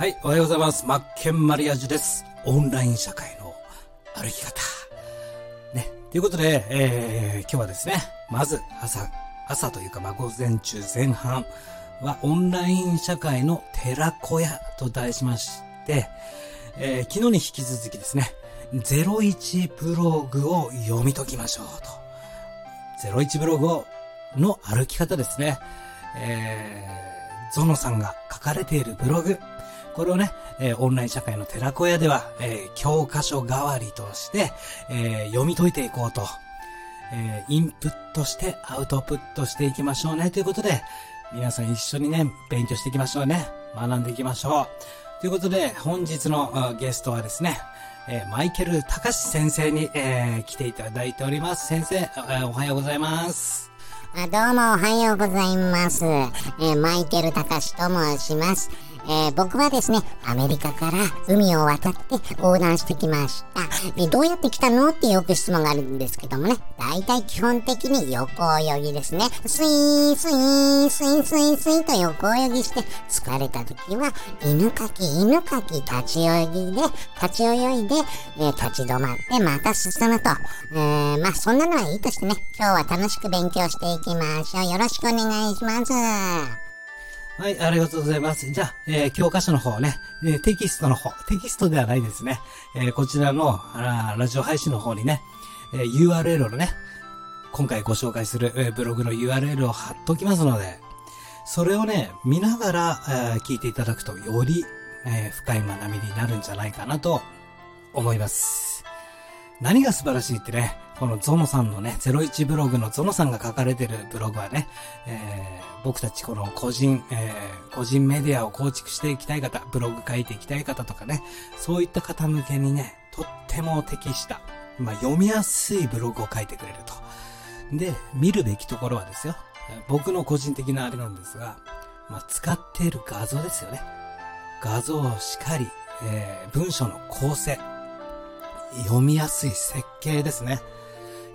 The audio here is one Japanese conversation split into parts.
はい、おはようございます。マッケンマリアージュです。オンライン社会の歩き方。ね。ということで、えー、今日はですね、まず朝、朝というか、まあ、午前中前半はオンライン社会の寺子屋と題しまして、えー、昨日に引き続きですね、01ブログを読み解きましょうと。01ブログをの歩き方ですね。えー、ゾノさんが書かれているブログ。これをね、えー、オンライン社会の寺子屋では、えー、教科書代わりとして、えー、読み解いていこうと、えインプットしてアウトプットしていきましょうねということで、皆さん一緒にね、勉強していきましょうね。学んでいきましょう。ということで、本日のゲストはですね、えマイケル隆先生に、え来ていただいております。先生、えおはようございます。あどうもおはようございます。えー、マイケル隆と申します。えー、僕はですね、アメリカから海を渡って横断してきました。えどうやって来たのってよく質問があるんですけどもね、大体基本的に横泳ぎですね。スイーン、スイーン、スイーン、スイーン、スイーと横泳ぎして、疲れた時は、犬かき、犬かき、立ち泳ぎで、立ち泳いで、えー、立ち止まって、また進むと。えー、まあそんなのはいいとしてね、今日は楽しく勉強していきましょう。よろしくお願いします。はい、ありがとうございます。じゃあ、えー、教科書の方ね、えー、テキストの方、テキストではないですね。えー、こちらのあラジオ配信の方にね、え URL をね、今回ご紹介する、えブログの URL を貼っときますので、それをね、見ながら、え聞いていただくと、より、え深い学びになるんじゃないかなと思います。何が素晴らしいってね、このゾノさんのね、01ブログのゾノさんが書かれてるブログはね、えー、僕たちこの個人、えー、個人メディアを構築していきたい方、ブログ書いていきたい方とかね、そういった方向けにね、とっても適した、まあ、読みやすいブログを書いてくれると。で、見るべきところはですよ、僕の個人的なあれなんですが、まあ、使っている画像ですよね。画像をしっかり、えー、文章の構成、読みやすい設計ですね。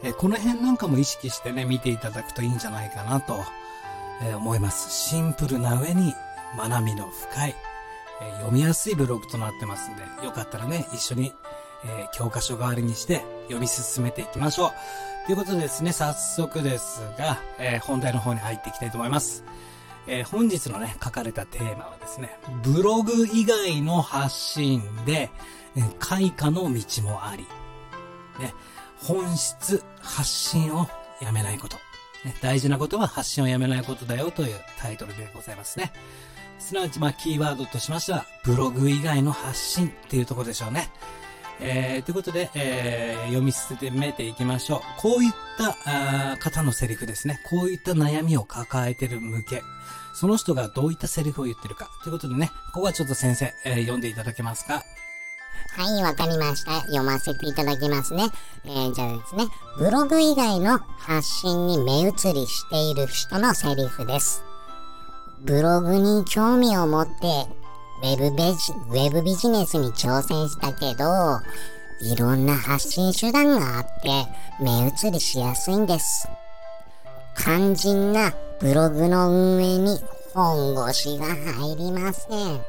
え、この辺なんかも意識してね、見ていただくといいんじゃないかなと、え、思います。シンプルな上に学びの深い、え読みやすいブログとなってますんで、よかったらね、一緒に、え教科書代わりにして読み進めていきましょう。ということでですね、早速ですが、え本題の方に入っていきたいと思います。え本日のね、書かれたテーマはですね、ブログ以外の発信で、開花の道もあり、ね、本質、発信をやめないこと。ね、大事なことは発信をやめないことだよというタイトルでございますね。すなわち、まあ、キーワードとしましては、ブログ以外の発信っていうところでしょうね。えー、ということで、えー、読み進めていきましょう。こういった方のセリフですね。こういった悩みを抱えてる向け。その人がどういったセリフを言ってるか。ということでね、ここはちょっと先生、えー、読んでいただけますかはい、わかりました。読ませていただきますね。えー、じゃあですね、ブログ以外の発信に目移りしている人のセリフです。ブログに興味を持って、ウェブベジ、ウェブビジネスに挑戦したけど、いろんな発信手段があって、目移りしやすいんです。肝心なブログの運営に本腰が入りません。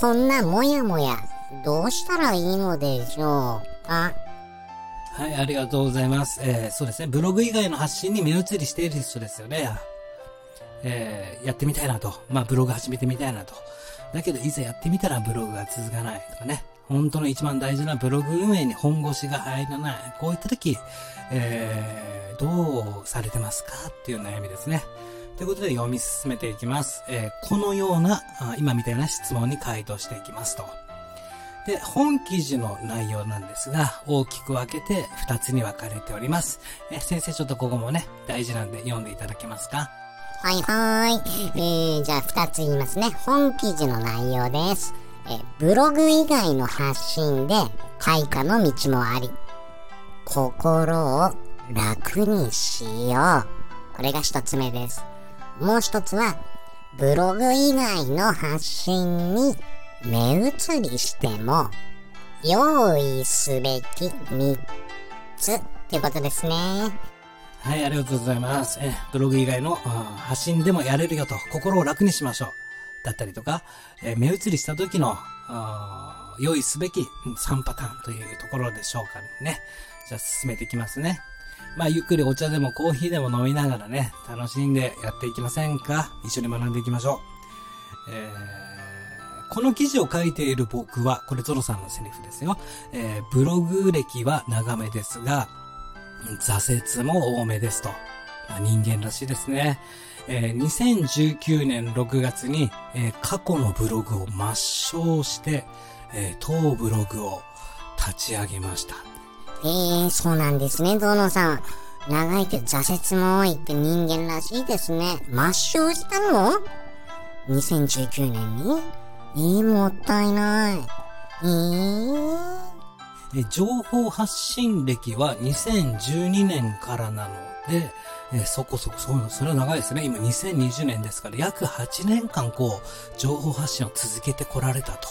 こんなもやもやどうしたらいいのでしょうか？はい、ありがとうございます。えー、そうですね。ブログ以外の発信に目移りしている人ですよね。えー、やってみたいなと。まあ、ブログ始めてみたいなと。だけど、いざやってみたらブログが続かないとかね。本当の一番大事なブログ運営に本腰が入らない。こういった時、えー、どうされてますかっていう悩みですね。ということで読み進めていきます。えー、このような、今みたいな質問に回答していきますと。で、本記事の内容なんですが、大きく分けて2つに分かれております。え先生、ちょっとここもね、大事なんで読んでいただけますか？はいはーい。えー、じゃあ2つ言いますね。本記事の内容です。えブログ以外の発信で開花の道もあり、心を楽にしよう。これが1つ目です。もう1つは、ブログ以外の発信に目移りしても用意すべき3つっていうことですね。はい、ありがとうございます。えブログ以外の発信でもやれるよと、心を楽にしましょう。だったりとか、え目移りした時の、用意すべき3パターンというところでしょうかね。じゃあ進めていきますね。まあ、ゆっくりお茶でもコーヒーでも飲みながらね、楽しんでやっていきませんか？一緒に学んでいきましょう。えーこの記事を書いている僕は、これゾロさんのセリフですよ。えーブログ歴は長めですが、挫折も多めですと。まあ、人間らしいですね。えー2019年6月に、えー過去のブログを抹消して、えー当ブログを立ち上げました。えー、そうなんですね、ゾノさん。長いけど挫折も多いって人間らしいですね。抹消したの ?2019 年に？えー、もったいない。えー、情報発信歴は2012年からなので、えそこそこ、そう、それは長いですね。今2020年ですから、約8年間こう、情報発信を続けてこられたと。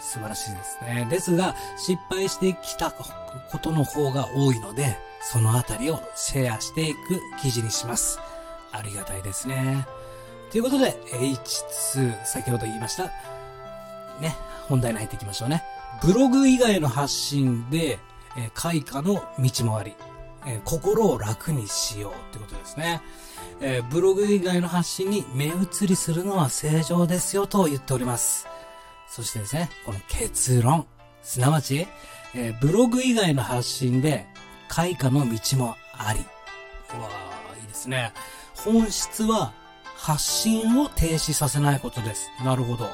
素晴らしいですね。ですが、失敗してきたことの方が多いので、そのあたりをシェアしていく記事にします。ありがたいですね。ということで、H2、先ほど言いました。ね、本題に入っていきましょうね。ブログ以外の発信で、えー開花の道もあり、えー心を楽にしようってことですね。えーブログ以外の発信に目移りするのは正常ですよと言っております。そしてですね、この結論。すなわち、えーブログ以外の発信で開花の道もあり。うわーいいですね。本質は発信を停止させないことです。なるほど。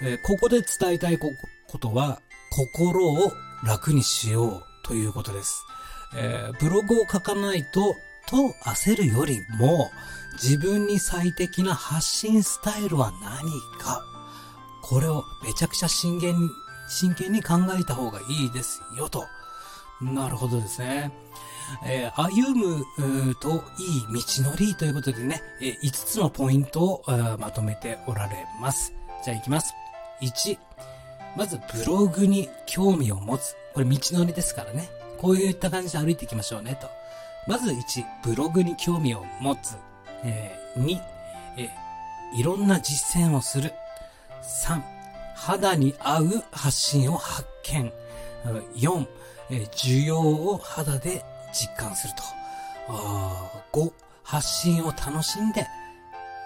えーここで伝えたいことは、心を楽にしようということです。えーブログを書かないと、と焦るよりも、自分に最適な発信スタイルは何か。これをめちゃくちゃ真剣に、真剣に考えた方がいいですよと。なるほどですね。えー歩むといい道のりということでね、えー5つのポイントをまとめておられます。じゃあ行きます。1、まずブログに興味を持つ。これ道のりですからね。こういった感じで歩いていきましょうねと。まず1、ブログに興味を持つ。えー2、えーいろんな実践をする。3、肌に合う発信を発見。4、えー需要を肌で実感すると。あー5、発信を楽しんで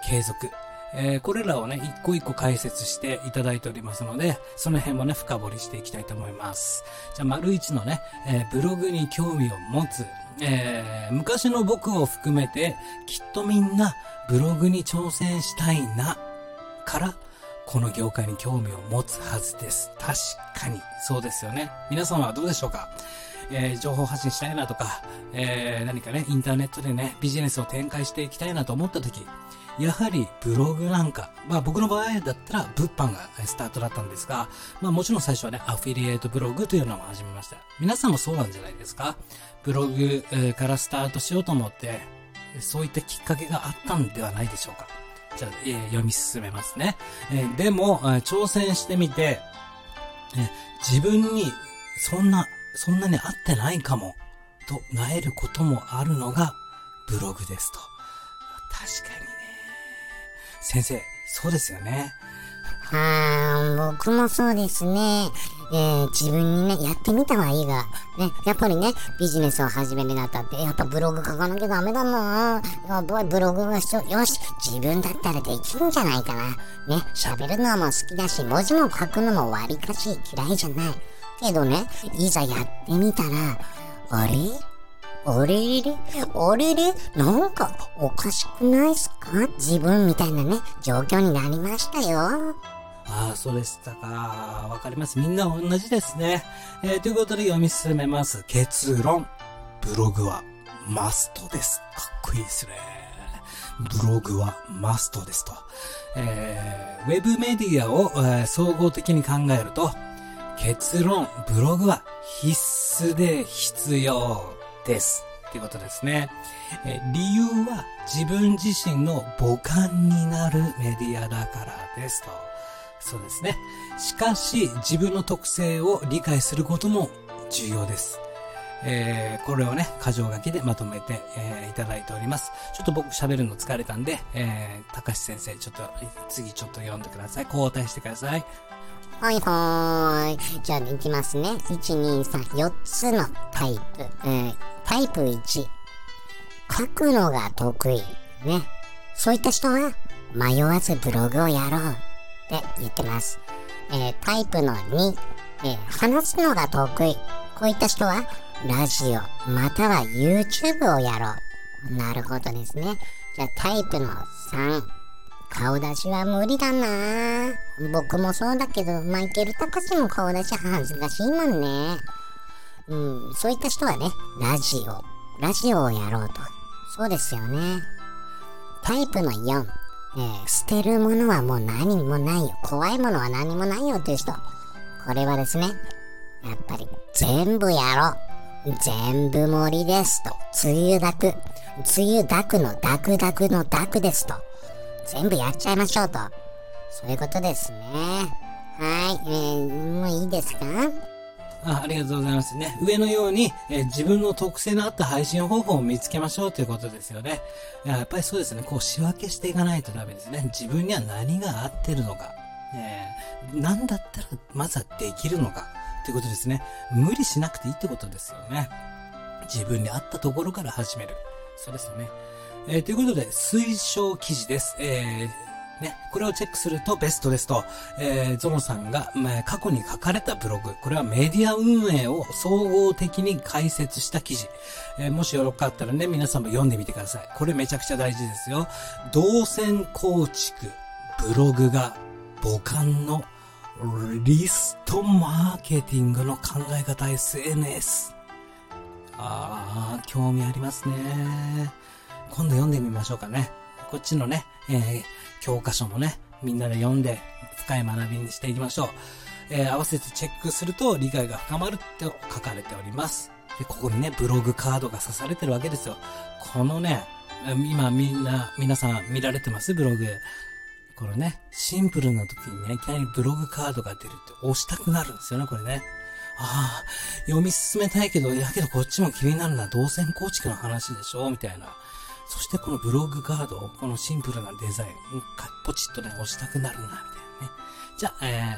継続。えーこれらをね、一個一個解説していただいておりますので、その辺もね、深掘りしていきたいと思います。じゃあ、丸一のね、えーブログに興味を持つ。えー昔の僕を含めて、きっとみんなブログに挑戦したいな、から、この業界に興味を持つはずです。確かに、そうですよね。皆さんはどうでしょうか？えー情報発信したいなとか、えー何かね、インターネットでね、ビジネスを展開していきたいなと思った時、やはりブログなんか、まあ僕の場合だったら物販がスタートだったんですが、まあもちろん最初はね、アフィリエイトブログというのも始めました。皆さんもそうなんじゃないですか？ブログからスタートしようと思って、そういったきっかけがあったんではないでしょうか？じゃあ、えー読み進めますね。えーでも、挑戦してみて、えー自分にそんな、そんなに合ってないかも、となえることもあるのがブログですと。確かにね。先生、そうですよね。あー、僕もそうですね。えー、自分にね、やってみたはいいが、ね、やっぱりね、ビジネスを始めるにあたって、やっぱブログ書かなきゃダメだなやばい、ブログが必要。よし、自分だったらできるんじゃないかな。ね、喋るのも好きだし、文字も書くのもわりかし嫌いじゃない。けどね、いざやってみたら、あれ？あれ？れあれ？れなんかおかしくないっすか？自分みたいなね、状況になりましたよ。ああ、そうでしたか。わかります。みんな同じですね。えーということで読み進めます。結論。ブログはマストです。かっこいいですね。ブログはマストですと。えーウェブメディアを、えー総合的に考えると、結論、ブログは必須で必要です。っていうことですね。え理由は自分自身の母艦になるメディアだからですと。そうですね。しかし、自分の特性を理解することも重要です。えー、これをね、箇条書きでまとめて、えー、いただいております。ちょっと僕喋るの疲れたんで、えー、高橋先生、ちょっと、次ちょっと読んでください。交代してください。はいはーい。じゃあ、いきますね。1、2、3、4つのタイプ。えー、タイプ1。書くのが得意。ね。そういった人は、迷わずブログをやろう。って言ってます。えー、タイプの2。えー、話すのが得意。こういった人は、ラジオ、または YouTube をやろう。なるほどですね。じゃあタイプの3。顔出しは無理だな僕もそうだけど、マイケル・タカシも顔出し恥ずかしいもんね。うん、そういった人はね、ラジオ、ラジオをやろうと。そうですよね。タイプの4、えー、捨てるものはもう何もないよ。怖いものは何もないよっていう人。これはですね、やっぱり全部やろう。全部盛りですと。梅雨だく。梅雨だくのだくだくのだくですと。全部やっちゃいましょうと。そういうことですね。はい、えー、もういいですか？あありがとうございますね。上のように、えー、自分の特性のあった配信方法を見つけましょうということですよね。やっぱりそうですね。こう仕分けしていかないとダメですね。自分には何が合ってるのか。えー、何だったらまずはできるのか。ということですね。無理しなくていいってことですよね。自分に合ったところから始める。そうですよね。えー、ということで、推奨記事です。えー、ね、これをチェックするとベストですと、えー、ゾノさんが、まあ、過去に書かれたブログ、これはメディア運営を総合的に解説した記事。えー、もしよろかったらね、皆さんも読んでみてください。これめちゃくちゃ大事ですよ。動線構築、ブログが母艦のリストマーケティングの考え方 SNS。ああ、興味ありますね。今度読んでみましょうかね。こっちのね、えー、教科書もね、みんなで読んで深い学びにしていきましょう。えー、合わせてチェックすると理解が深まるって書かれております。で、ここにね、ブログカードが刺されてるわけですよ。このね、今みんな、皆さん見られてます？ブログ。このね、シンプルな時にね、いきなりブログカードが出るって押したくなるんですよね、これね。ああ、読み進めたいけど、いやけどこっちも気になるのは動線構築の話でしょ？みたいな。そしてこのブログガード、このシンプルなデザイン、ポチッとね、押したくなるな、みたいなね。じゃあ、え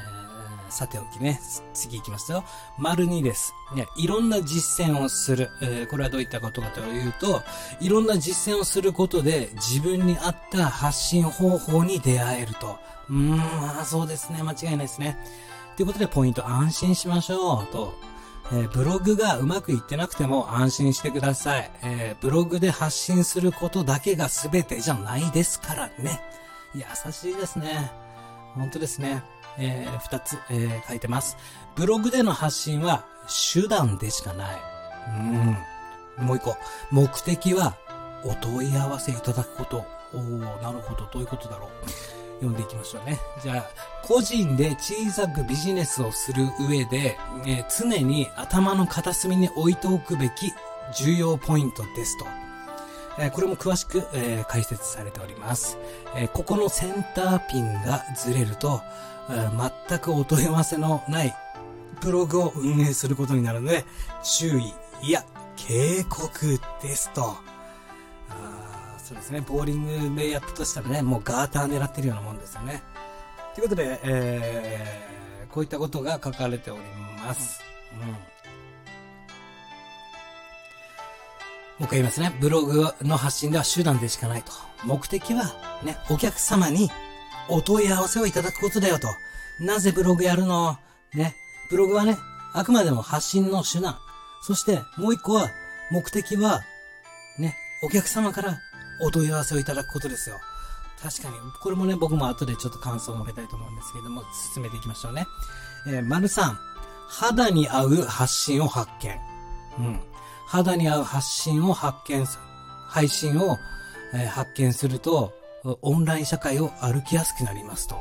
ー、さておきね、次行きますよ。丸2です。ね、いろんな実践をする。えー、これはどういったことかというと、いろんな実践をすることで自分に合った発信方法に出会えると。うーん、まあそうですね。間違いないですね。ということでポイント安心しましょうと。えー、ブログがうまくいってなくても安心してください。えー、ブログで発信することだけが全てじゃないですからね。優しいですね。本当ですね。えー、二つ、えー、書いてます。ブログでの発信は手段でしかない。うん。もう一個。目的はお問い合わせいただくこと。お、なるほど。どういうことだろう。読んでいきましょうね。じゃあ、個人で小さくビジネスをする上で、えー、常に頭の片隅に置いておくべき重要ポイントですと。えー、これも詳しく、えー、解説されております。えここのセンターピンがずれると、え全くお問い合わせのないブログを運営することになるので、注意、いや、警告ですと。そうですね、ボーリングでやったとしたらね、もうガーター狙ってるようなもんですよね。ということで、えー、こういったことが書かれております。うん。もう一回言いますね。ブログの発信では手段でしかないと。目的は、ね、お客様にお問い合わせをいただくことだよと。なぜブログやるの？ね。ブログはね、あくまでも発信の手段。そして、もう一個は、目的は、ね、お客様からお問い合わせをいただくことですよ。確かに、これもね、僕も後でちょっと感想を述べたいと思うんですけども、進めていきましょうね。えー、丸3、肌に合う発信を発見。うん。肌に合う発信を発見する。配信を、えー、発見すると、オンライン社会を歩きやすくなりますと。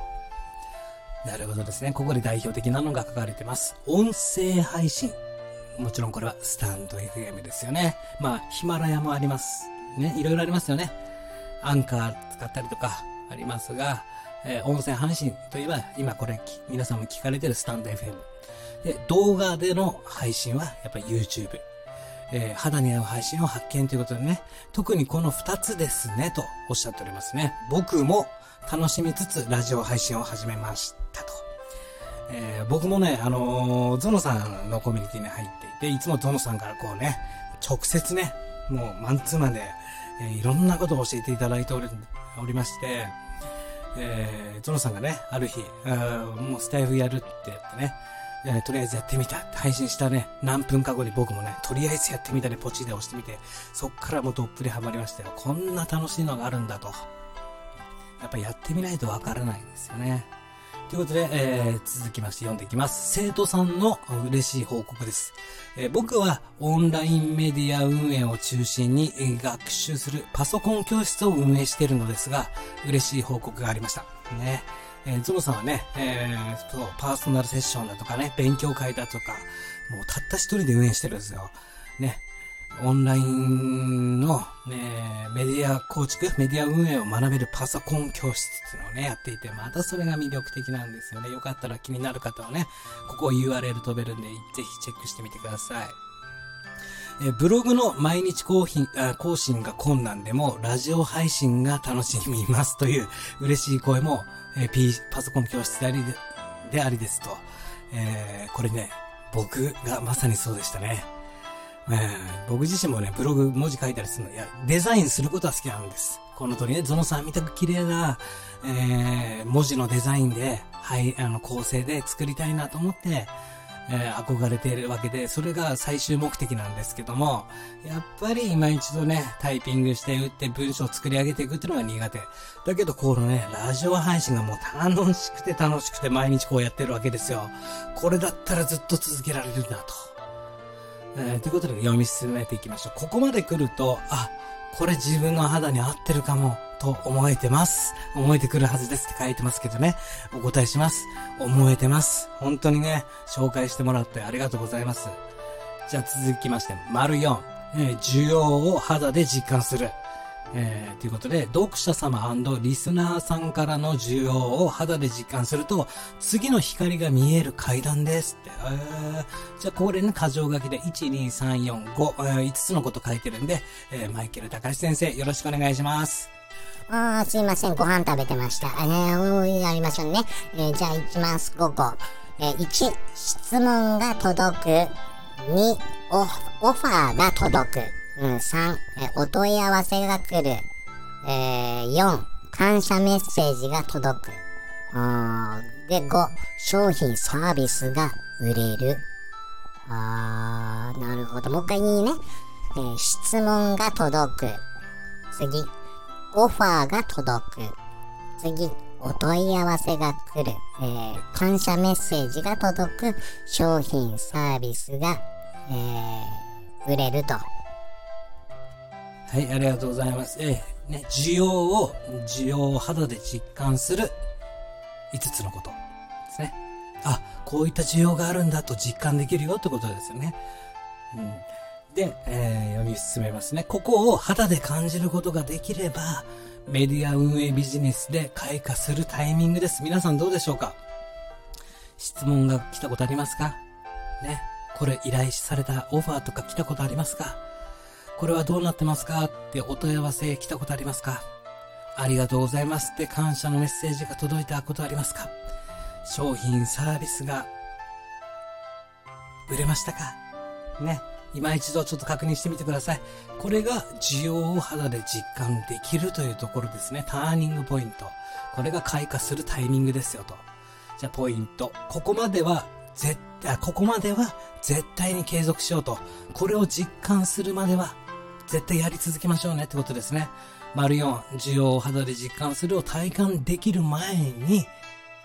なるほどですね。ここで代表的なのが書かれてます。音声配信。もちろんこれはスタンド FM ですよね。まあ、ヒマラヤもあります。ね、いろいろありますよね。アンカー使ったりとかありますが、えー、音声配信といえば、今これ、皆さんも聞かれてるスタンド FM。で、動画での配信は、やっぱり YouTube。えー、肌に合う配信を発見ということでね、特にこの2つですね、とおっしゃっておりますね。僕も楽しみつつラジオ配信を始めましたと。えー、僕もね、あのー、ゾノさんのコミュニティに入っていて、いつもゾノさんからこうね、直接ね、もうマンツーマンで、えー、いろんなことを教えていただいておりまして、えー、ゾノさんがね、ある日、あもうスタイフやるって言ってね、えー、とりあえずやってみたって配信したね、何分か後に僕もね、とりあえずやってみたでポチで押してみて、そっからもうどっぷりハマりましたよ。こんな楽しいのがあるんだと。やっぱやってみないとわからないんですよね。ということで、えー、続きまして読んでいきます。生徒さんの嬉しい報告です。えー、僕はオンラインメディア運営を中心に、学習するパソコン教室を運営しているのですが、嬉しい報告がありました。ね。えー、ゾノさんはね、えー、そう、パーソナルセッションだとかね、勉強会だとか、もうたった一人で運営してるんですよ。ね。オンラインの、ね、メディア構築、メディア運営を学べるパソコン教室っていうのをね、やっていて、またそれが魅力的なんですよね。よかったら気になる方はね、ここ URL 飛べるんで、ぜひチェックしてみてください。えブログの毎日更新更新が困難でも、ラジオ配信が楽しみますという嬉しい声も、え P、パソコン教室でありでありですと。えー、これね、僕がまさにそうでしたね。えー、僕自身もね、ブログ文字書いたりするの、いや、デザインすることは好きなんです。この通りね、ゾノさんみたく綺麗な、えー、文字のデザインで、はい、あの、構成で作りたいなと思って、えー、憧れているわけで、それが最終目的なんですけども、やっぱり今一度ね、タイピングして打って文章を作り上げていくっていうのが苦手。だけど、このね、ラジオ配信がもう楽しくて楽しくて毎日こうやってるわけですよ。これだったらずっと続けられるんだと。えー、ということで読み進めていきましょう。ここまで来ると、あ、これ自分の肌に合ってるかも、と思えてます。思えてくるはずですって書いてますけどね。お答えします。思えてます。本当にね、紹介してもらってありがとうございます。じゃあ続きまして、丸4、えー、需要を肌で実感する。えー、ということで、読者様リスナーさんからの需要を肌で実感すると、次の光が見える階段ですって。えー、じゃあ、これね、箇条書きで、1、2、3、4、5、えー、5つのこと書いてるんで、えー、マイケル隆先生、よろしくお願いします。あー、すいません。ご飯食べてました。えー、やりましょうね。えー、じゃあ、行きます。5個。えー、1、質問が届く。2、オファーが届く。うん、3、えお問い合わせが来る。えー、4、感謝メッセージが届く。で、5、商品サービスが売れる。あー、なるほど。もう一回いいね。えー、質問が届く。次、オファーが届く。次、お問い合わせが来る。えー、感謝メッセージが届く。商品サービスが、えー、売れると。はい、ありがとうございます。えー、ね、需要を、需要を肌で実感する5つのことですね。あ、こういった需要があるんだと実感できるよってことですよね。うん。で、えー、読み進めますね。ここを肌で感じることができれば、メディア運営ビジネスで開花するタイミングです。皆さんどうでしょうか？質問が来たことありますか？ね。これ依頼されたオファーとか来たことありますか？これはどうなってますか？ってお問い合わせ来たことありますか？ありがとうございますって感謝のメッセージが届いたことありますか？商品サービスが売れましたか？ね。今一度ちょっと確認してみてください。これが需要を肌で実感できるというところですね。ターニングポイント。これが開花するタイミングですよと。じゃあポイント。ここまでは絶対、ここまでは絶対に継続しようと。これを実感するまでは絶対やり続けましょうねってことですね。丸4、需要を肌で実感するを体感できる前に、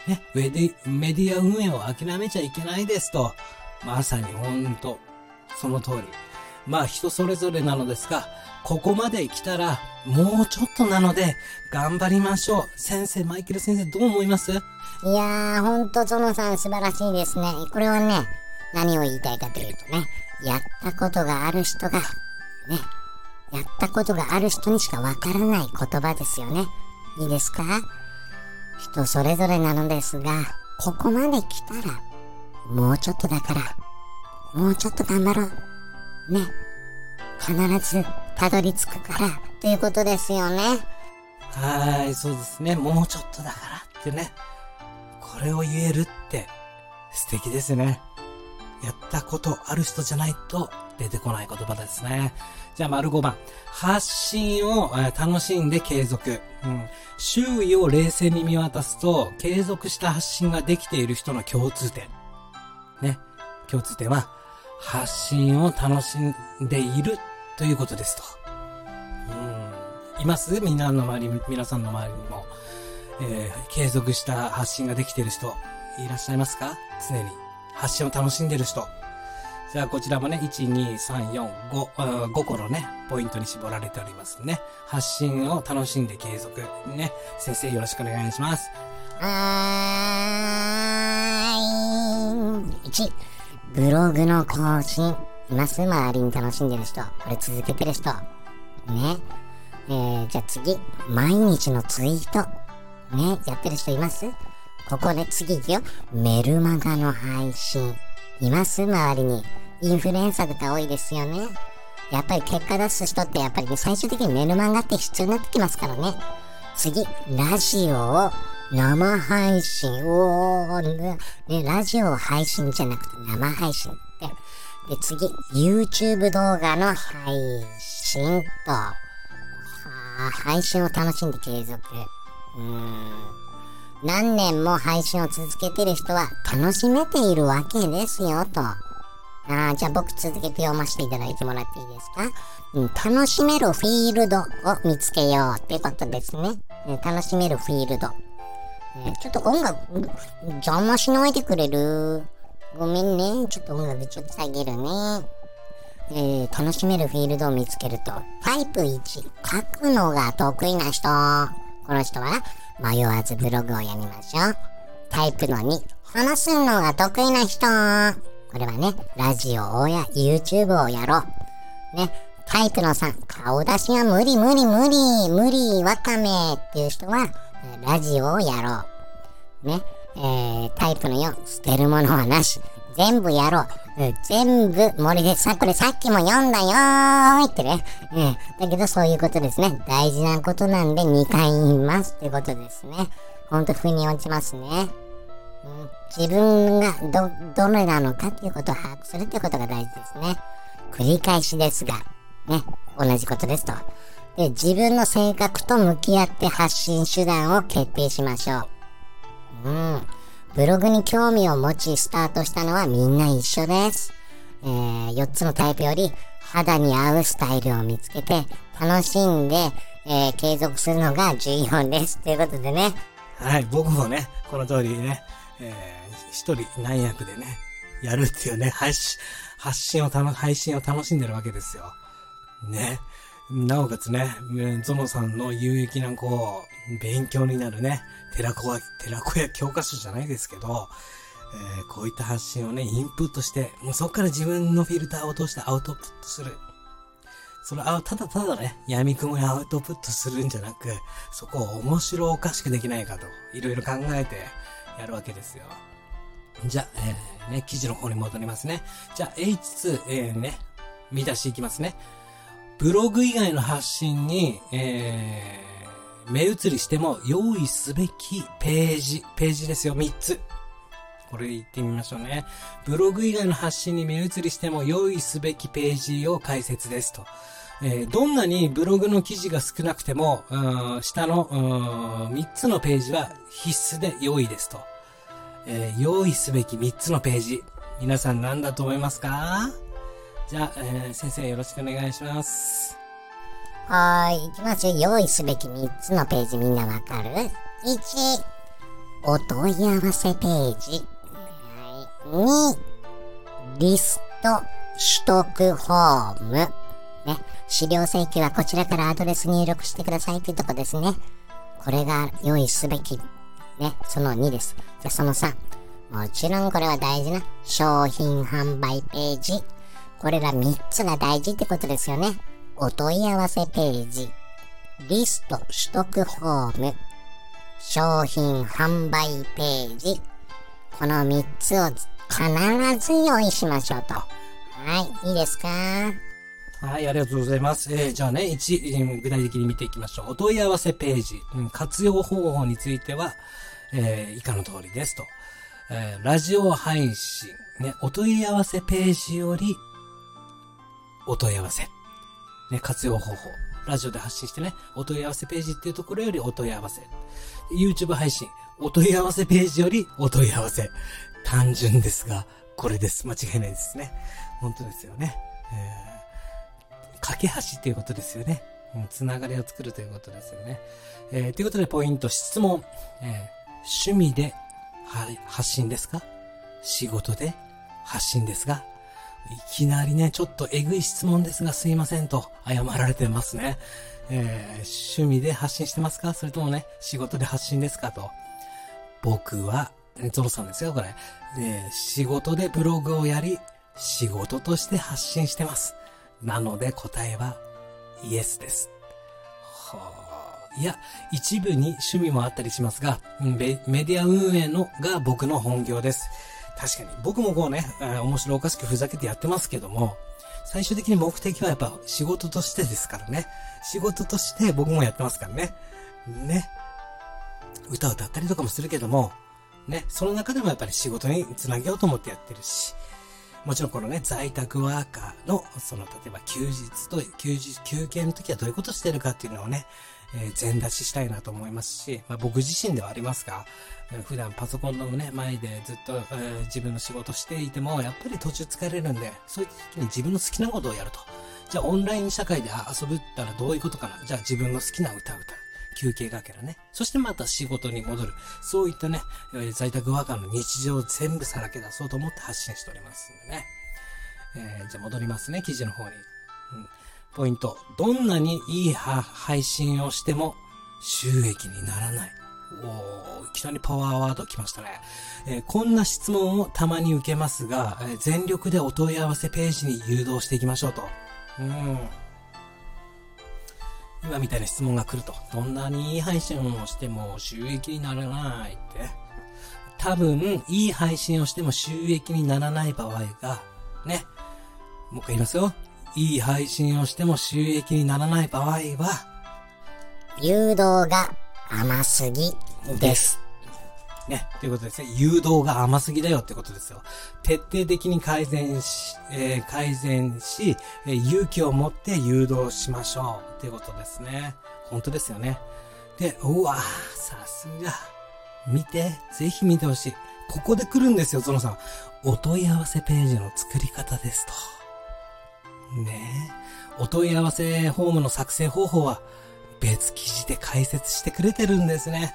ね、メディア運営を諦めちゃいけないですと。まさにほんと、その通り。まあ人それぞれなのですが、ここまで来たら、もうちょっとなので、頑張りましょう。先生、マイケル先生、どう思います？いやー、ほんと、ゾノさん素晴らしいですね。これはね、何を言いたいかというとね、やったことがある人が、ね、やったことがある人にしかわからない言葉ですよね。いいですか？人それぞれなのですが、ここまで来たら、もうちょっとだから、もうちょっと頑張ろう。ね。必ずたどり着くからということですよね。はい、そうですね。もうちょっとだからってね。これを言えるって素敵ですね。やったことある人じゃないと出てこない言葉ですね。じゃあ、丸5番。発信を楽しんで継続。うん。周囲を冷静に見渡すと、継続した発信ができている人の共通点。ね。共通点は、発信を楽しんでいるということですと。うん。います？みんなの周り、皆さんの周りにも、えー、継続した発信ができている人、いらっしゃいますか？常に。発信を楽しんでる人。じゃあこちらもね、1、2、3、4、5、5個のね、ポイントに絞られておりますね。発信を楽しんで継続。ね。先生よろしくお願いします。はーい。1、ブログの更新。います周りに楽しんでる人。これ続けてる人。ね。えー、じゃあ次。毎日のツイート。ね。やってる人います？ここで次行くよ。メルマガの配信。います周りに。インフルエンサーとか多いですよね。やっぱり結果出す人ってやっぱり、ね、最終的にメルマガって必要になってきますからね。次、ラジオを生配信。おー、ね、ラジオ配信じゃなくて生配信って。で、次、YouTube 動画の配信と、は配信を楽しんで継続。うーん。何年も配信を続けてる人は楽しめているわけですよ、と。ああじゃあ僕続けて読ませていただいてもらっていいですか、うん、楽しめるフィールドを見つけようってことですね。楽しめるフィールド。えちょっと音楽、邪魔しないでくれる？ごめんね。ちょっと音楽ちょっと下げるね。えー、楽しめるフィールドを見つけると、タイプ1、書くのが得意な人。この人は迷わずブログを読みましょう。タイプの2、話すのが得意な人。これはね、ラジオや YouTube をやろう。ね、タイプの3、顔出しは無理無理無理、無理わかめっていう人は、ラジオをやろう。ね、えー、タイプの4、捨てるものはなし。全部やろう。全部森でさ、これさっきも読んだよーってね。うん。だけどそういうことですね。大事なことなんで2回言いますってことですね。ほんと腑に落ちますね。うん、自分がど、どれなのかっていうことを把握するってことが大事ですね。繰り返しですが、ね、同じことですと。で、自分の性格と向き合って発信手段を決定しましょう。うん。ブログに興味を持ちスタートしたのはみんな一緒です。えー、4つのタイプより肌に合うスタイルを見つけて楽しんで、えー、継続するのが重要です。ということでね。はい、僕もね、この通りね、えー、一人何役でね、やるっていうね、配信、発信を配信を楽しんでるわけですよ。ね。なおかつね、ゾノさんの有益なこう、勉強になるね、寺子は、寺子や教科書じゃないですけど、えー、こういった発信をね、インプットして、もうそこから自分のフィルターを通してアウトプットする。それあ、ただただね、闇雲やアウトプットするんじゃなく、そこを面白おかしくできないかと、いろいろ考えてやるわけですよ。じゃあ、えー、ね、記事の方に戻りますね。じゃあ、H2、えー、ね、見出しいきますね。ブログ以外の発信に、えー、目移りしても用意すべきページ、ページですよ、3つ。これ言ってみましょうね。ブログ以外の発信に目移りしても用意すべきページを解説ですと。えー、どんなにブログの記事が少なくても、下の3つのページは必須で用意ですと。えー、用意すべき3つのページ。皆さん何だと思いますか？じゃあ、えー、先生よろしくお願いします。はーい、いきますよ。用意すべき3つのページみんなわかる ?1、お問い合わせページ。2、リスト取得フォーム。ね。資料請求はこちらからアドレス入力してくださいというとこですね。これが用意すべき。ね。その2です。じゃその3。もちろんこれは大事な商品販売ページ。これら3つが大事ってことですよね。お問い合わせページ、リスト取得フォーム、商品販売ページ、この3つを必ず用意しましょうと。はい、いいですか？はい、ありがとうございます。えー、じゃあね、1、具体的に見ていきましょう。お問い合わせページ、うん、活用方法については、えー、以下の通りですと。えー、ラジオ配信、ね、お問い合わせページより、お問い合わせ。ね、活用方法。ラジオで発信してね、お問い合わせページっていうところよりお問い合わせ。YouTube 配信、お問い合わせページよりお問い合わせ。単純ですが、これです。間違いないですね。本当ですよね。えー架け橋っていうことですよね。うん、つながりを作るということですよね。えー、ということでポイント、質問。えー、趣味で、はい、発信ですか？仕事で発信ですが？いきなりね、ちょっとえぐい質問ですがすいませんと謝られてますね。えー、趣味で発信してますか？それともね、仕事で発信ですかと。僕は、ゾロさんですよ、これ。えー、仕事でブログをやり、仕事として発信してます。なので答えはイエスです。はあ、いや、一部に趣味もあったりしますが、メディア運営のが僕の本業です。確かに僕もこうね、面白おかしくふざけてやってますけども、最終的に目的はやっぱ仕事としてですからね。仕事として僕もやってますからね。ね。歌を歌ったりとかもするけども、ね、その中でもやっぱり仕事につなげようと思ってやってるし、もちろんこのね、在宅ワーカーの、その、例えば休日と、休日、休憩の時はどういうことしてるかっていうのをね、え、全出ししたいなと思いますし、まあ、僕自身ではありますが、普段パソコンのね、前でずっと、え、自分の仕事していても、やっぱり途中疲れるんで、そういう時に自分の好きなことをやると。じゃあオンライン社会で遊ぶったらどういうことかな？じゃあ自分の好きな歌を歌う。休憩がけらね。そしてまた仕事に戻る。そういったね、在宅ワーカーの日常を全部さらけ出そうと思って発信しておりますんでね。えー、じゃあ戻りますね、記事の方に。うん、ポイント。どんなにいい配信をしても収益にならない。おいきなりパワーワード来ましたね、えー、こんな質問をたまに受けますが、えー、全力でお問い合わせページに誘導していきましょうと。うん。今みたいな質問が来ると。どんなにいい配信をしても収益にならないって。多分、いい配信をしても収益にならない場合が、ね。もう一回言いますよ。いい配信をしても収益にならない場合は、誘導が甘すぎです。ね。ということですね。誘導が甘すぎだよってことですよ。徹底的に改善し、えー、改善し、えー、勇気を持って誘導しましょうっていうことですね。本当ですよね。で、うわさすが。見て、ぜひ見てほしい。ここで来るんですよ、ゾノさん。お問い合わせページの作り方ですと。ねえ。お問い合わせフォームの作成方法は別記事で解説してくれてるんですね。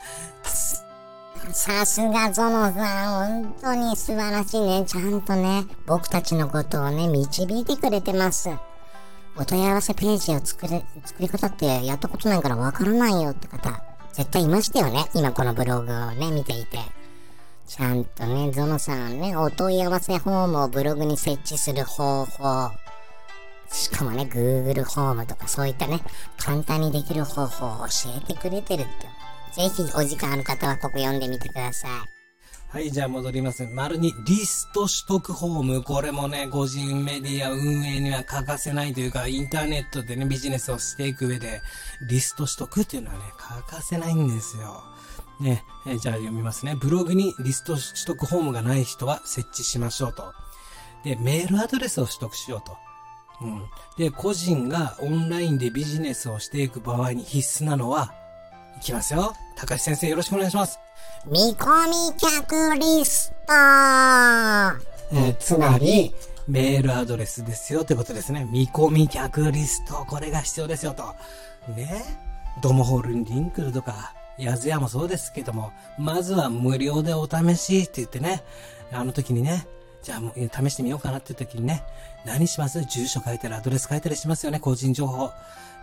さすがゾノさん、本当に素晴らしいね。ちゃんとね、僕たちのことをね、導いてくれてます。お問い合わせページを作る、作り方ってやったことないからわからないよって方、絶対いましたよね。今このブログをね、見ていて。ちゃんとね、ゾノさんね、お問い合わせフォームをブログに設置する方法。しかもね、Google ホームとかそういったね、簡単にできる方法を教えてくれてるって。ぜひお時間ある方はここ読んでみてください。はい、じゃあ戻ります。丸にリスト取得フォーム。これもね、個人メディア運営には欠かせないというか、インターネットでね、ビジネスをしていく上で、リスト取得っていうのはね、欠かせないんですよ。ね、えじゃあ読みますね。ブログにリスト取得フォームがない人は設置しましょうと。で、メールアドレスを取得しようと。うん。で、個人がオンラインでビジネスをしていく場合に必須なのは、いきますよ。高橋先生よろしくお願いします。見込み客リストえー、つまり、メールアドレスですよってことですね。見込み客リスト、これが必要ですよと。ね。ドモホールにリンクルとか、ヤズヤもそうですけども、まずは無料でお試しって言ってね、あの時にね、じゃあもう試してみようかなって時にね、何します？住所書いたりアドレス書いたりしますよね、個人情報。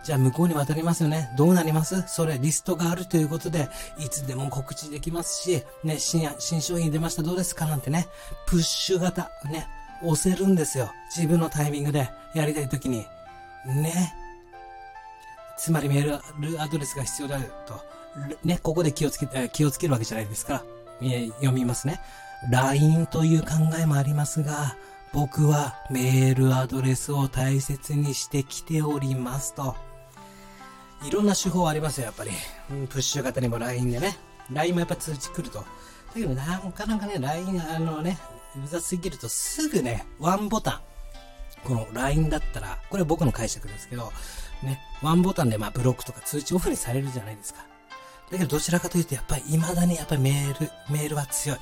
じゃあ向こうに渡りますよね。どうなります？それリストがあるということで、いつでも告知できますし、ね、新、新商品出ましたどうですか？なんてね、プッシュ型、ね、押せるんですよ。自分のタイミングでやりたいときに。ね。つまりメールアドレスが必要だと。ね、ここで気をつけ、気をつけるわけじゃないですか。え読みますね。LINE という考えもありますが、僕はメールアドレスを大切にしてきておりますと。いろんな手法ありますよ、やっぱり。うんプッシュ型にも LINE でね。LINE もやっぱ通知来ると。だけどなかなかね、LINE、あのね、うざすぎるとすぐね、ワンボタン。この LINE だったら、これは僕の解釈ですけど、ね、ワンボタンでまあブロックとか通知オフにされるじゃないですか。だけどどちらかというとやっぱり未だにやっぱりメール、メールは強い。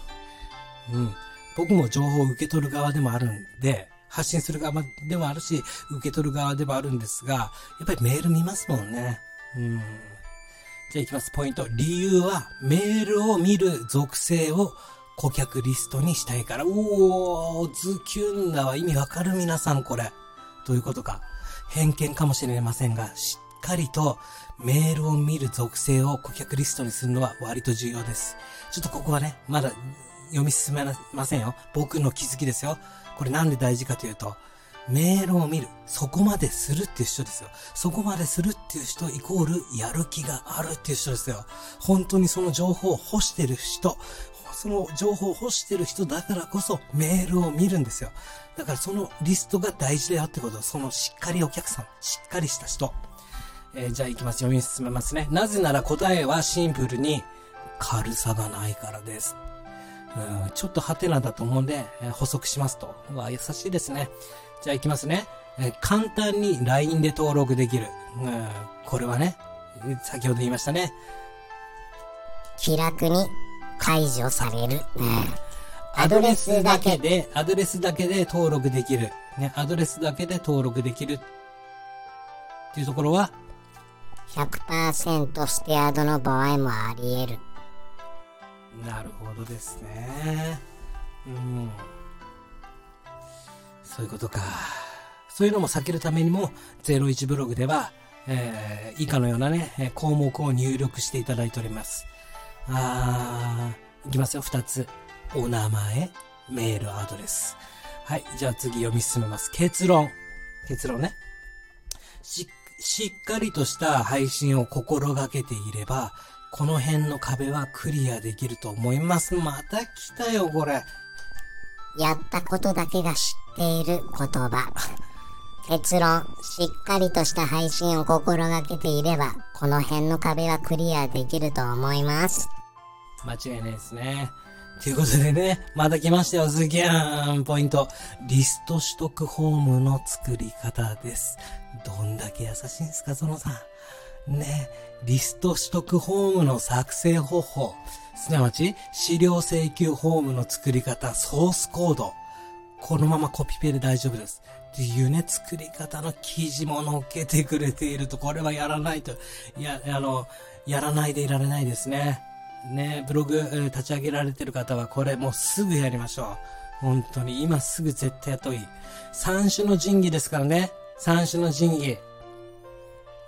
うん。僕も情報を受け取る側でもあるんで、発信する側でもあるし、受け取る側でもあるんですが、やっぱりメール見ますもんね。うん。じゃあ行きます。ポイント。理由は、メールを見る属性を顧客リストにしたいから。おー、ズキュンだわ。意味わかる皆さん、これ。どういうことか。偏見かもしれませんが、しっかりとメールを見る属性を顧客リストにするのは割と重要です。ちょっとここはね、まだ読み進めませんよ。僕の気づきですよ。これなんで大事かというと、メールを見る。そこまでするっていう人ですよ。そこまでするっていう人イコールやる気があるっていう人ですよ。本当にその情報を欲してる人、その情報を欲してる人だからこそメールを見るんですよ。だからそのリストが大事だよってこと。そのしっかりお客さん、しっかりした人。えーじゃあ行きます。読み進めますね。なぜなら答えはシンプルに軽さがないからです。うんちょっとハテナだと思うんで、えー補足しますと。うわ、優しいですね。じゃあ行きますね。えー簡単に LINE で登録できる。うんこれはね、えー先ほど言いましたね。気楽に解除される。アドレスだけで、アドレスだけで登録できる。ね、アドレスだけで登録できる。っていうところは、100%ステアードの場合もあり得る。なるほどですね。うん。そういうことか。そういうのも避けるためにも、01ブログでは、えー以下のようなね、項目を入力していただいております。あー、いきますよ、二つ。お名前、メールアドレス。はい、じゃあ次読み進めます。結論。結論ね。し、しっかりとした配信を心がけていれば、この辺の壁はクリアできると思います。また来たよ、これ。やったことだけが知っている言葉。結論、しっかりとした配信を心がけていれば、この辺の壁はクリアできると思います。間違いないですね。ということでね、また来ましたよ、ズキャーンポイント。リスト取得フォームの作り方です。どんだけ優しいんですか、そのさん。ね、リスト取得フォームの作成方法。すなわち、資料請求フォームの作り方、ソースコード。このままコピペで大丈夫です。っていうね、作り方の記事も載っけてくれていると、これはやらないと、いや、あの、やらないでいられないですね。ね、ブログ、立ち上げられてる方はこれもうすぐやりましょう。本当に、今すぐ絶対やった方がいい。三種の神器ですからね。三種の神器。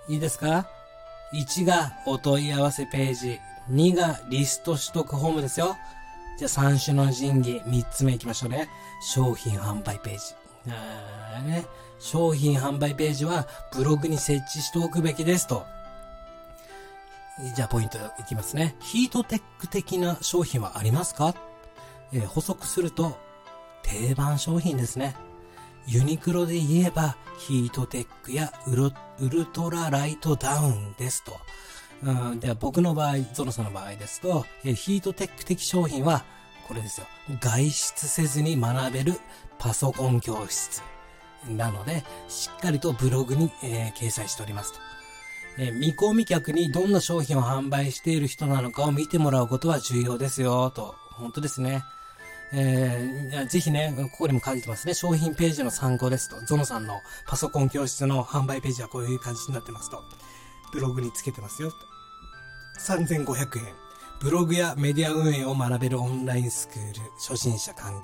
いいですか？?1 がお問い合わせページ。2がリスト取得フォームですよ。じゃあ三種の神器。3つ目行きましょうね。商品販売ページ。あーね。商品販売ページはブログに設置しておくべきですと。じゃあポイントいきますね。ヒートテック的な商品はありますか、えー補足すると、定番商品ですね。ユニクロで言えば、ヒートテックやウロウルトラライトダウンですと。うん、では僕の場合、ゾノさんの場合ですと、えヒートテック的商品は、これですよ。外出せずに学べるパソコン教室。なので、しっかりとブログに、えー掲載しておりますと。えー見込み客にどんな商品を販売している人なのかを見てもらうことは重要ですよ、と。本当ですね。えーぜひね、ここにも書いてますね。商品ページの参考ですと。ゾノさんのパソコン教室の販売ページはこういう感じになってますと。ブログにつけてますよ。と3500円。ブログやメディア運営を学べるオンラインスクール。初心者歓迎。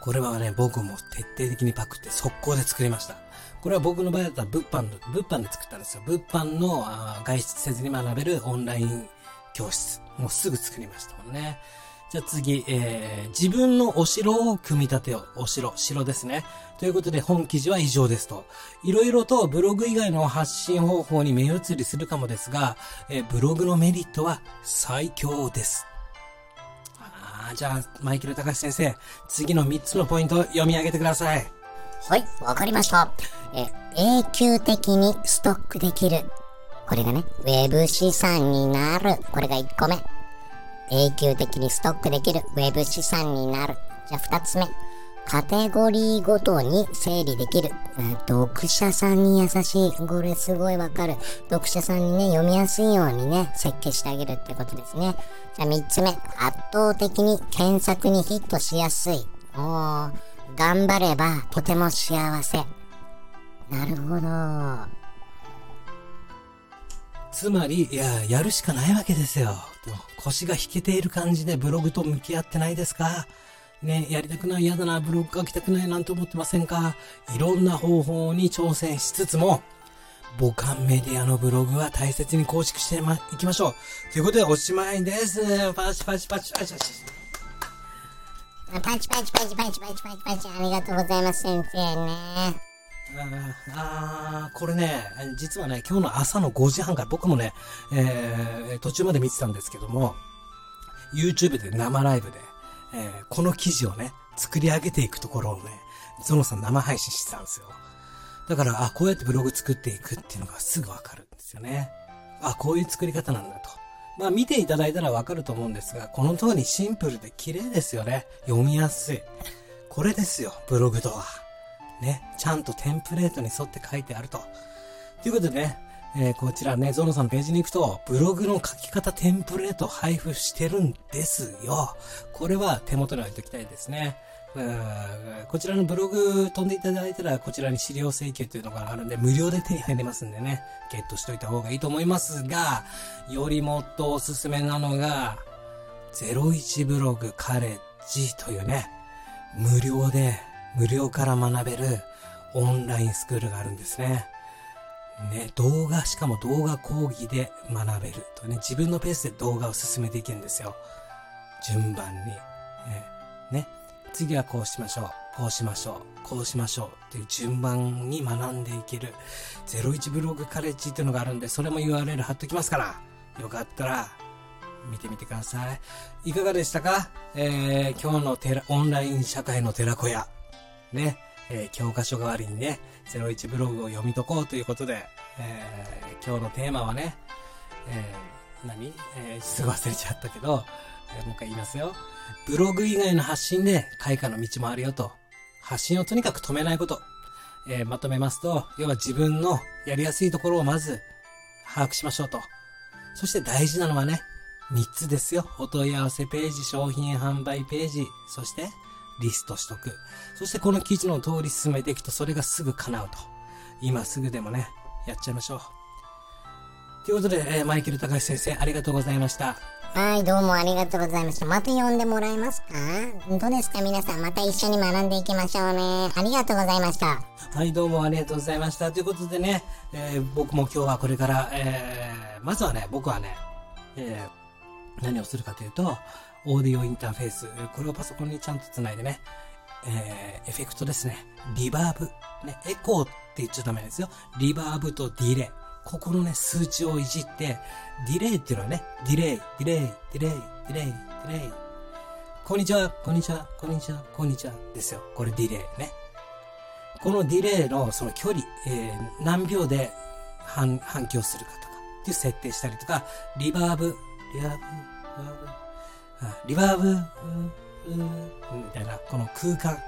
これはね、僕も徹底的にパクって速攻で作りました。これは僕の場合だったら物販の、物販で作ったんですよ。物販のあ外出せずに学べるオンライン教室。もうすぐ作りましたもんね。じゃあ次、えー、自分のお城を組み立てよう。お城、城ですね。ということで本記事は以上ですと。いろいろとブログ以外の発信方法に目移りするかもですが、えーブログのメリットは最強です。あじゃあ、マイケル隆先生、次の3つのポイントを読み上げてください。はい、わかりました。え、永久的にストックできる。これがね、ウェブ資産になる。これが1個目。永久的にストックできるウェブ資産になる。じゃあ2つ目。カテゴリーごとに整理できる。読者さんに優しい。これすごいわかる。読者さんにね、読みやすいようにね、設計してあげるってことですね。じゃあ3つ目。圧倒的に検索にヒットしやすい。おー、頑張ればとても幸せ。なるほど。つまり、いや、やるしかないわけですよ。腰が引けている感じでブログと向き合ってないですか？ね、やりたくない、嫌だな、ブログ書きたくないなんて思ってませんか？いろんな方法に挑戦しつつも、母艦メディアのブログは大切に構築してま、いきましょう。ということでおしまいです。パチパチパチパチパチ。パチパチパチパチパチパチパチありがとうございます先生ね。ああ、これね、実はね、今日の朝の5時半から僕もね、えー、途中まで見てたんですけども、YouTube で生ライブで、えー、この記事をね、作り上げていくところをね、ゾノさん生配信してたんですよ。だから、あ、こうやってブログ作っていくっていうのがすぐわかるんですよね。あ、こういう作り方なんだと。まあ見ていただいたらわかると思うんですが、この通りシンプルで綺麗ですよね。読みやすい。これですよ、ブログとは。ね、ちゃんとテンプレートに沿って書いてあると。ということでね、えー、こちらね、ゾノさんページに行くと、ブログの書き方テンプレート配布してるんですよ。これは手元に置いておきたいですね。うんこちらのブログ飛んでいただいたら、こちらに資料請求というのがあるんで、無料で手に入りますんでね、ゲットしといた方がいいと思いますが、よりもっとおすすめなのが、01ブログカレッジというね、無料で無料から学べるオンラインスクールがあるんですね。ね、動画、しかも動画講義で学べるとね、自分のペースで動画を進めていけるんですよ。順番に。ね、次はこうしましょう。こうしましょう。こうしましょう。っていう順番に学んでいける01ブログカレッジっていうのがあるんで、それも URL 貼っときますから、よかったら見てみてください。いかがでしたか？えー、今日のテラオンライン社会の寺子屋。ね、えー、教科書代わりにね、01ブログを読み解こうということで、えー、今日のテーマはね、えー、何？えー、すぐ忘れちゃったけど、え、もう一回言いますよ。ブログ以外の発信で開花の道もあるよと。発信をとにかく止めないこと。え、まとめますと、要は自分のやりやすいところをまず把握しましょうと。そして大事なのはね、3つですよ。お問い合わせページ、商品販売ページ、そしてリストしとく。そしてこの記事の通り進めていくとそれがすぐ叶うと。今すぐでもね、やっちゃいましょう。ということで、えー、マイケル隆先生、ありがとうございました。はい、どうもありがとうございました。また呼んでもらえますか？どうですか？皆さん、また一緒に学んでいきましょうね。ありがとうございました。はい、どうもありがとうございました。ということでね、えー、僕も今日はこれから、えー、まずはね、僕はね、えー、何をするかというと、オーディオインターフェース、これをパソコンにちゃんと繋いでね、えー、エフェクトですね。リバーブ。ね、エコーって言っちゃダメですよ。リバーブとディレイ。ここのね、数値をいじって、ディレイっていうのはね、ディレイ、ディレイ、ディレイ、ディレイ、ディレイ。こんにちは、こんにちは、こんにちは、こんにちは。ですよ。これディレイね。このディレイのその距離、えー、何秒で反反響するかとかっていう設定したりとか、リバーブ、リバーブ、リバーブ、リバーブ、みたいな、この空間、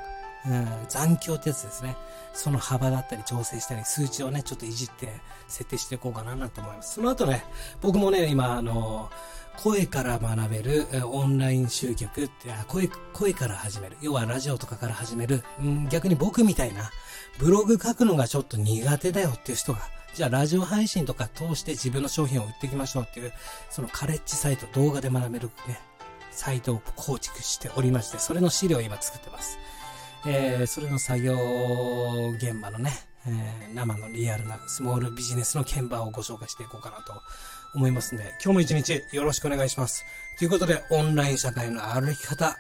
うん、残響ってやつですね。その幅だったり調整したり、数値をね、ちょっといじって設定していこうかななんて思います。その後ね、僕もね、今、あの、声から学べるオンライン集客って、声、声から始める。要はラジオとかから始める。うん、逆に僕みたいな、ブログ書くのがちょっと苦手だよっていう人が、じゃあラジオ配信とか通して自分の商品を売っていきましょうっていう、そのカレッジサイト、動画で学べるね、サイトを構築しておりまして、それの資料を今作ってます。えー、それの作業現場のね、えー、生のリアルなスモールビジネスの現場をご紹介していこうかなと思いますんで、今日も一日よろしくお願いします。ということで、オンライン社会の歩き方、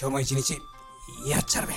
今日も一日、やっちゃるべ